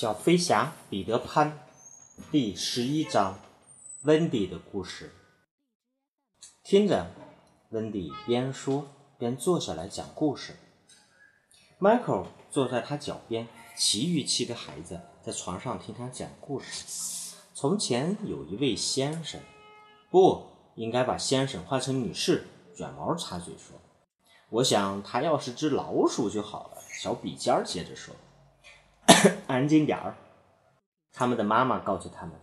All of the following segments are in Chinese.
小飞侠彼得潘第十一章：温迪的故事。听着，温迪边说边坐下来讲故事。迈克尔坐在他脚边，其余七个孩子在床上听他讲故事。从前有一位先生，不应该把先生换成女士。卷毛插嘴说：“我想他要是只老鼠就好了。”小笔尖接着说。安静点儿！他们的妈妈告诉他们，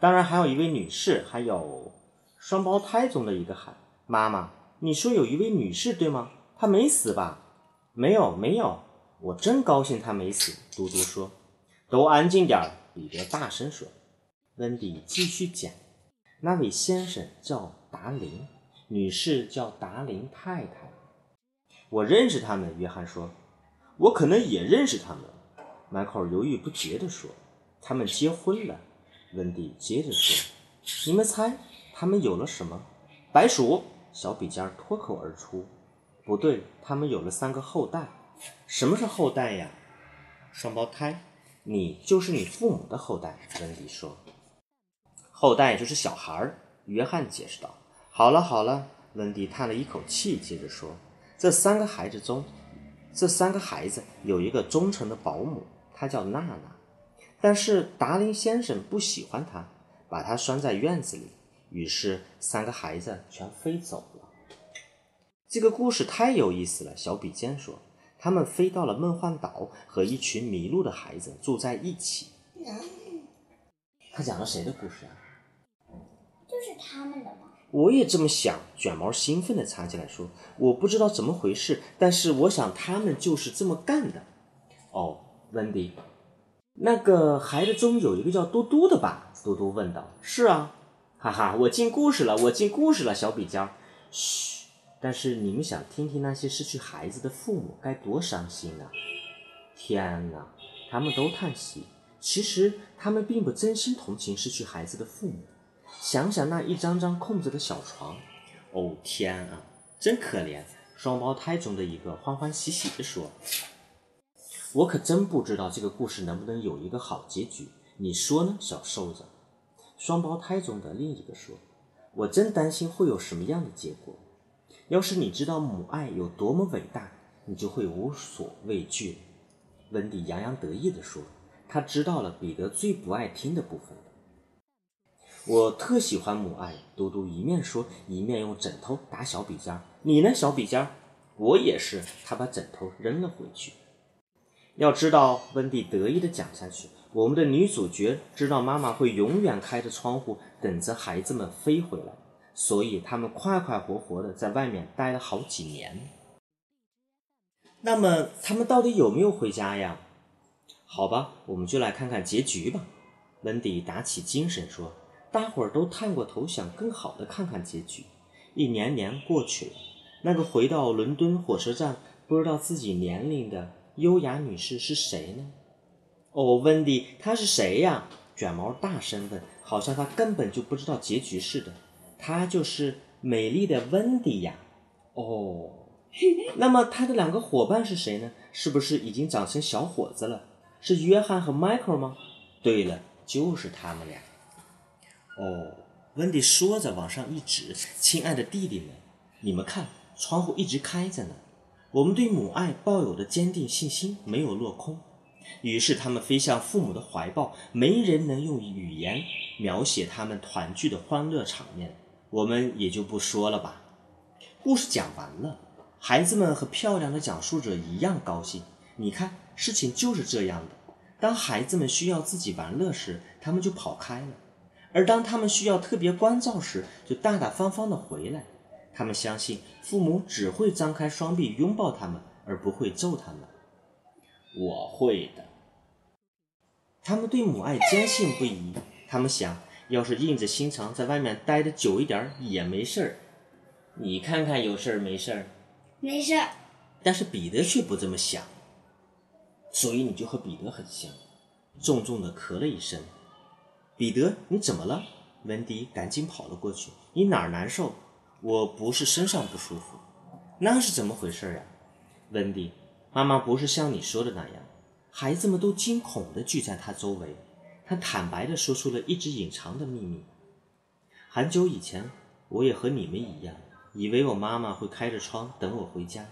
当然还有一位女士，还有双胞胎中的一个喊：“妈妈，你说有一位女士对吗？她没死吧？”“没有，没有。”我真高兴她没死。嘟嘟说。“都安静点儿！”彼得大声说。温迪继续讲：“那位先生叫达林，女士叫达林太太。我认识他们。”约翰说。“我可能也认识他们。”迈克尔犹豫不决地说：“他们结婚了。”温迪接着说：“你们猜他们有了什么？”白鼠小笔尖脱口而出：“不对，他们有了三个后代。”“什么是后代呀？”“双胞胎。”“你就是你父母的后代。”温迪说。“后代就是小孩。”约翰解释道。“好了好了。”温迪叹了一口气，接着说：“这三个孩子中，这三个孩子有一个忠诚的保姆。”他叫娜娜，但是达林先生不喜欢他，把他拴在院子里。于是三个孩子全飞走了。这个故事太有意思了，小比尖说。他们飞到了梦幻岛，和一群迷路的孩子住在一起。他讲了谁的故事啊？就是他们的吗？我也这么想。卷毛兴奋地插进来说：“我不知道怎么回事，但是我想他们就是这么干的。”哦。温迪，那个孩子中有一个叫嘟嘟的吧？嘟嘟问道。是啊，哈哈，我进故事了，我进故事了。小比尖，嘘。但是你们想听听那些失去孩子的父母该多伤心啊！天哪，他们都叹息。其实他们并不真心同情失去孩子的父母。想想那一张张空着的小床，哦天啊，真可怜。双胞胎中的一个欢欢喜喜地说。我可真不知道这个故事能不能有一个好结局，你说呢，小瘦子？双胞胎中的另一个说：“我真担心会有什么样的结果。要是你知道母爱有多么伟大，你就会无所畏惧。”温迪洋洋得意地说：“他知道了彼得最不爱听的部分。”我特喜欢母爱。嘟嘟一面说，一面用枕头打小笔尖。你呢，小笔尖？我也是。他把枕头扔了回去。要知道，温蒂得意地讲下去。我们的女主角知道妈妈会永远开着窗户等着孩子们飞回来，所以他们快快活活地在外面待了好几年。那么，他们到底有没有回家呀？好吧，我们就来看看结局吧。温迪打起精神说：“大伙儿都探过头，想更好的看看结局。”一年年过去了，那个回到伦敦火车站不知道自己年龄的。优雅女士是谁呢？哦，温迪，她是谁呀？卷毛大声问，好像她根本就不知道结局似的。她就是美丽的温迪呀。哦，那么他的两个伙伴是谁呢？是不是已经长成小伙子了？是约翰和迈克尔吗？对了，就是他们俩。哦，温迪说着往上一指：“亲爱的弟弟们，你们看，窗户一直开着呢。”我们对母爱抱有的坚定信心没有落空，于是他们飞向父母的怀抱。没人能用语言描写他们团聚的欢乐场面，我们也就不说了吧。故事讲完了，孩子们和漂亮的讲述者一样高兴。你看，事情就是这样的：当孩子们需要自己玩乐时，他们就跑开了；而当他们需要特别关照时，就大大方方的回来。他们相信父母只会张开双臂拥抱他们，而不会揍他们。我会的。他们对母爱坚信不疑。他们想要是硬着心肠在外面待的久一点也没事儿。你看看有事儿没事儿？没事儿。但是彼得却不这么想。所以你就和彼得很像。重重的咳了一声。彼得，你怎么了？温迪赶紧跑了过去。你哪儿难受？我不是身上不舒服，那是怎么回事呀？温迪，妈妈不是像你说的那样。孩子们都惊恐地聚在他周围。他坦白地说出了一直隐藏的秘密。很久以前，我也和你们一样，以为我妈妈会开着窗等我回家。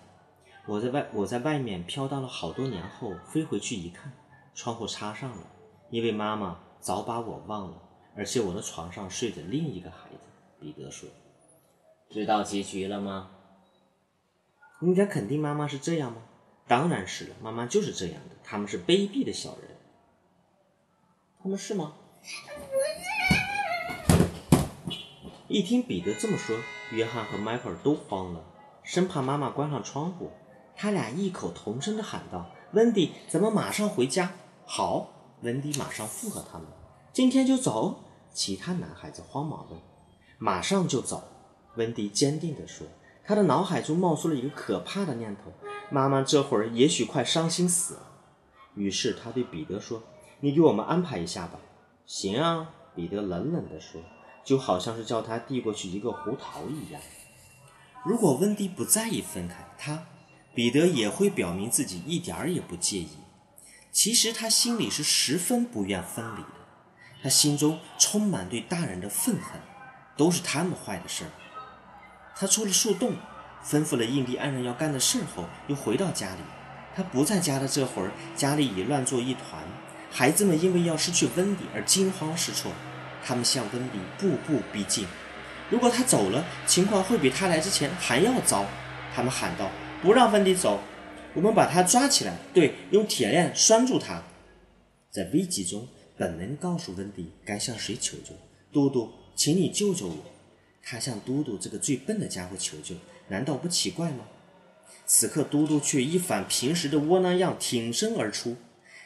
我在外，我在外面飘荡了好多年后，飞回去一看，窗户插上了，因为妈妈早把我忘了，而且我的床上睡着另一个孩子。彼得说：“知道结局了吗？”你敢肯定妈妈是这样吗？当然是了，妈妈就是这样的。他们是卑鄙的小人。他们是吗？一听彼得这么说，约翰和迈克尔都慌了，生怕妈妈关上窗户。他俩异口同声地喊道：“温迪，咱们马上回家。”好，温迪马上附和他们：“今天就走？”其他男孩子慌忙问：“马上就走？”温迪坚定地说。他的脑海中冒出了一个可怕的念头：妈妈这会儿也许快伤心死了。于是他对彼得说：“你给我们安排一下吧。”“行啊。”彼得冷冷地说，就好像是叫他递过去一个胡桃一样。如果温迪不在意分开，他。彼得也会表明自己一点儿也不介意。其实他心里是十分不愿分离的，他心中充满对大人的愤恨，都是他们坏的事儿。他出了树洞，吩咐了印第安人要干的事后，又回到家里。他不在家的这会儿，家里已乱作一团。孩子们因为要失去温迪而惊慌失措，他们向温迪步步逼近。如果他走了，情况会比他来之前还要糟。他们喊道。不让温迪走，我们把他抓起来，对，用铁链拴住他。在危急中，本能告诉温迪该向谁求救。嘟嘟，请你救救我！他向嘟嘟这个最笨的家伙求救，难道不奇怪吗？此刻，嘟嘟却一反平时的窝囊样，挺身而出。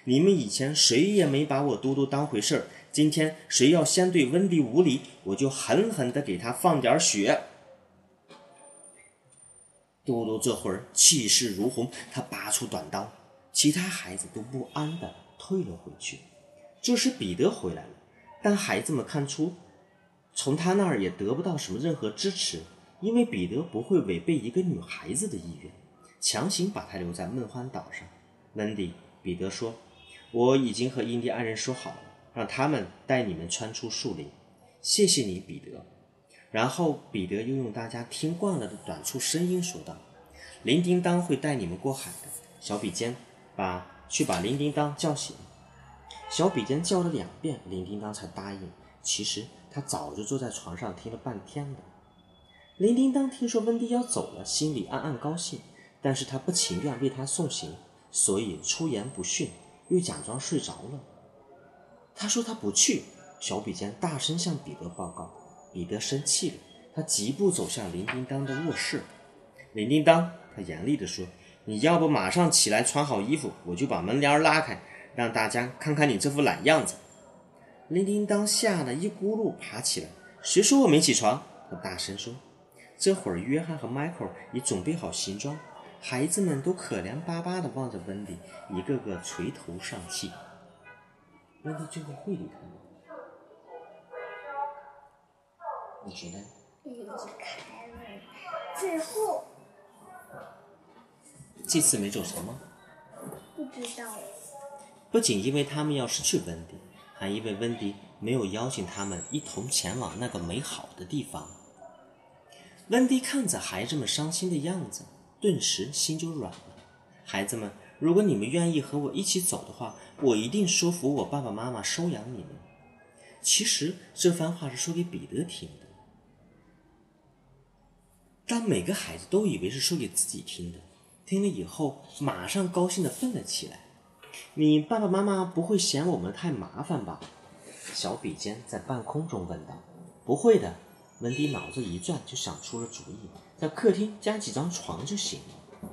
你们以前谁也没把我嘟嘟当回事儿，今天谁要先对温迪无礼，我就狠狠地给他放点血。嘟嘟这会儿气势如虹，他拔出短刀，其他孩子都不安地退了回去。这时彼得回来了，但孩子们看出，从他那儿也得不到什么任何支持，因为彼得不会违背一个女孩子的意愿，强行把他留在梦幻岛上。温迪，彼得说：“我已经和印第安人说好了，让他们带你们穿出树林。谢谢你，彼得。”然后彼得又用大家听惯了的短促声音说道：“铃叮当会带你们过海的。”小比尖，把去把铃叮当叫醒。小比尖叫了两遍，铃叮当才答应。其实他早就坐在床上听了半天了。铃叮当听说温迪要走了，心里暗暗高兴，但是他不情愿为他送行，所以出言不逊，又假装睡着了。他说他不去。小比尖大声向彼得报告。彼得生气了，他疾步走向铃叮当的卧室。铃叮当，他严厉地说：“你要不马上起来穿好衣服，我就把门帘拉开，让大家看看你这副懒样子。”铃叮当吓得一咕噜爬起来。谁说我没起床？他大声说。这会儿，约翰和迈克尔已准备好行装，孩子们都可怜巴巴地望着温迪，一个个垂头丧气。温迪最后会离开吗？你觉得？离开了，最后这次没走成吗？不知道。不仅因为他们要失去温迪，还因为温迪没有邀请他们一同前往那个美好的地方。温迪看着孩子们伤心的样子，顿时心就软了。孩子们，如果你们愿意和我一起走的话，我一定说服我爸爸妈妈收养你们。其实这番话是说给彼得听的。但每个孩子都以为是说给自己听的，听了以后马上高兴地蹦了起来。你爸爸妈妈不会嫌我们太麻烦吧？小比尖在半空中问道。不会的，温迪脑子一转就想出了主意，在客厅加几张床就行了。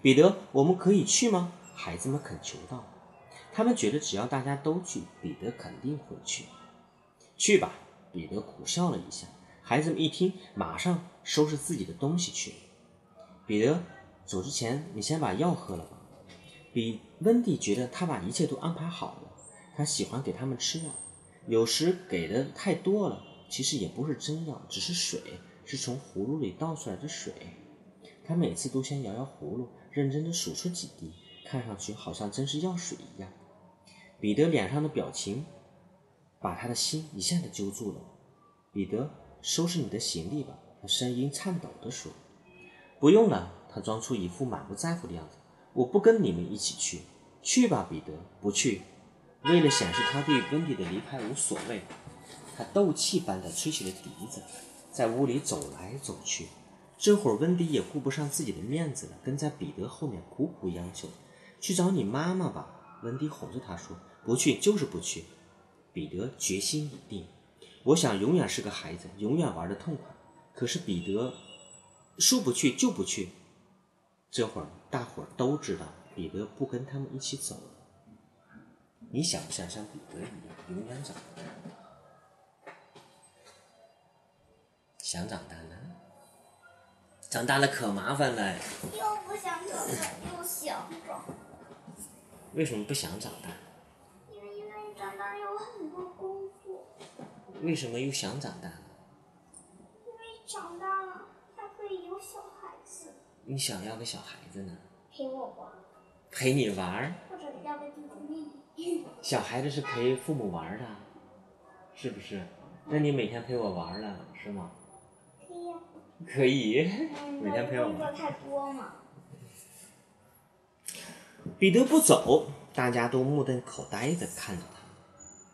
彼得，我们可以去吗？孩子们恳求道。他们觉得只要大家都去，彼得肯定会去。去吧，彼得苦笑了一下。孩子们一听，马上收拾自己的东西去了。彼得走之前，你先把药喝了吧。比温迪觉得他把一切都安排好了。他喜欢给他们吃药，有时给的太多了，其实也不是真药，只是水，是从葫芦里倒出来的水。他每次都先摇摇葫芦，认真的数出几滴，看上去好像真是药水一样。彼得脸上的表情把他的心一下子揪住了。彼得，收拾你的行李吧。他声音颤抖地说：“不用了。”他装出一副满不在乎的样子。我不跟你们一起去。去吧，彼得。不去。为了显示他对温迪的离开无所谓，他斗气般的吹起了笛子，在屋里走来走去。这会儿，温迪也顾不上自己的面子了，跟在彼得后面苦苦央求：“去找你妈妈吧。”温迪哄着他说：“不去，就是不去。”彼得决心已定：“我想永远是个孩子，永远玩的痛快。”可是彼得说不去就不去。这会儿，大伙儿都知道彼得不跟他们一起走了。你想不想像彼得一样永远长大？想长大呢？长大了可麻烦了。又不想长大，又想长。为什么不想长大？因为因为长大有很多工作。为什么又想长大？因为长大了还可以有小孩子。你想要个小孩子呢？陪我玩。陪你玩儿？或者要个弟弟妹妹。小孩子是陪父母玩的，是不是？那你每天陪我玩了，是吗？可以每天陪我玩。工作太多嘛。彼得不走，大家都目瞪口呆的看着他。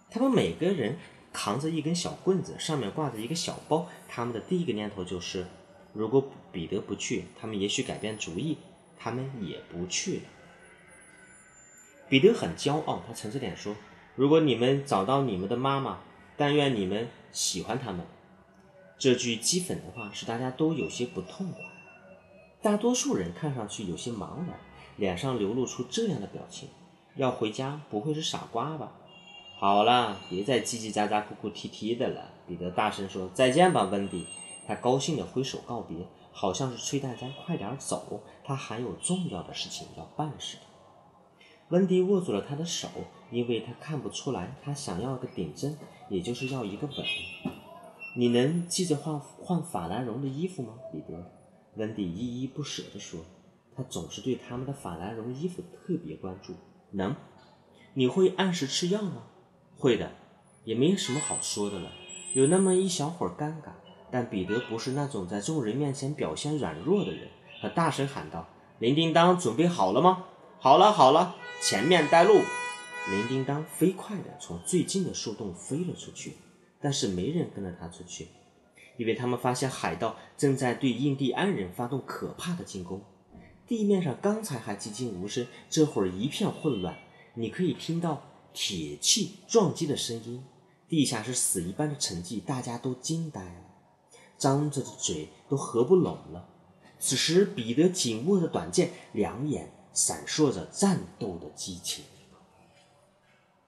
他们每个人扛着一根小棍子，上面挂着一个小包。他们的第一个念头就是：如果彼得不去，他们也许改变主意，他们也不去了。彼得很骄傲，他沉着脸说：“如果你们找到你们的妈妈，但愿你们喜欢他们。”这句讥讽的话使大家都有些不痛快。大多数人看上去有些茫然。脸上流露出这样的表情，要回家不会是傻瓜吧？好了，别再叽叽喳喳、哭哭啼啼的了。彼得大声说：“再见吧，温迪。”他高兴地挥手告别，好像是催大家快点走，他还有重要的事情要办似的。温迪握住了他的手，因为他看不出来他想要个顶针，也就是要一个吻。你能记着换换法兰绒的衣服吗，彼得？温迪依依不舍地说。他总是对他们的法兰绒衣服特别关注。能？你会按时吃药吗？会的。也没什么好说的了。有那么一小会儿尴尬，但彼得不是那种在众人面前表现软弱的人。他大声喊道：“铃叮当，准备好了吗？”“好了，好了，前面带路。”铃叮当飞快地从最近的树洞飞了出去，但是没人跟着他出去，因为他们发现海盗正在对印第安人发动可怕的进攻。地面上刚才还寂静无声，这会儿一片混乱。你可以听到铁器撞击的声音，地下是死一般的沉寂，大家都惊呆了，张着的嘴都合不拢了。此时，彼得紧握着短剑，两眼闪烁着战斗的激情。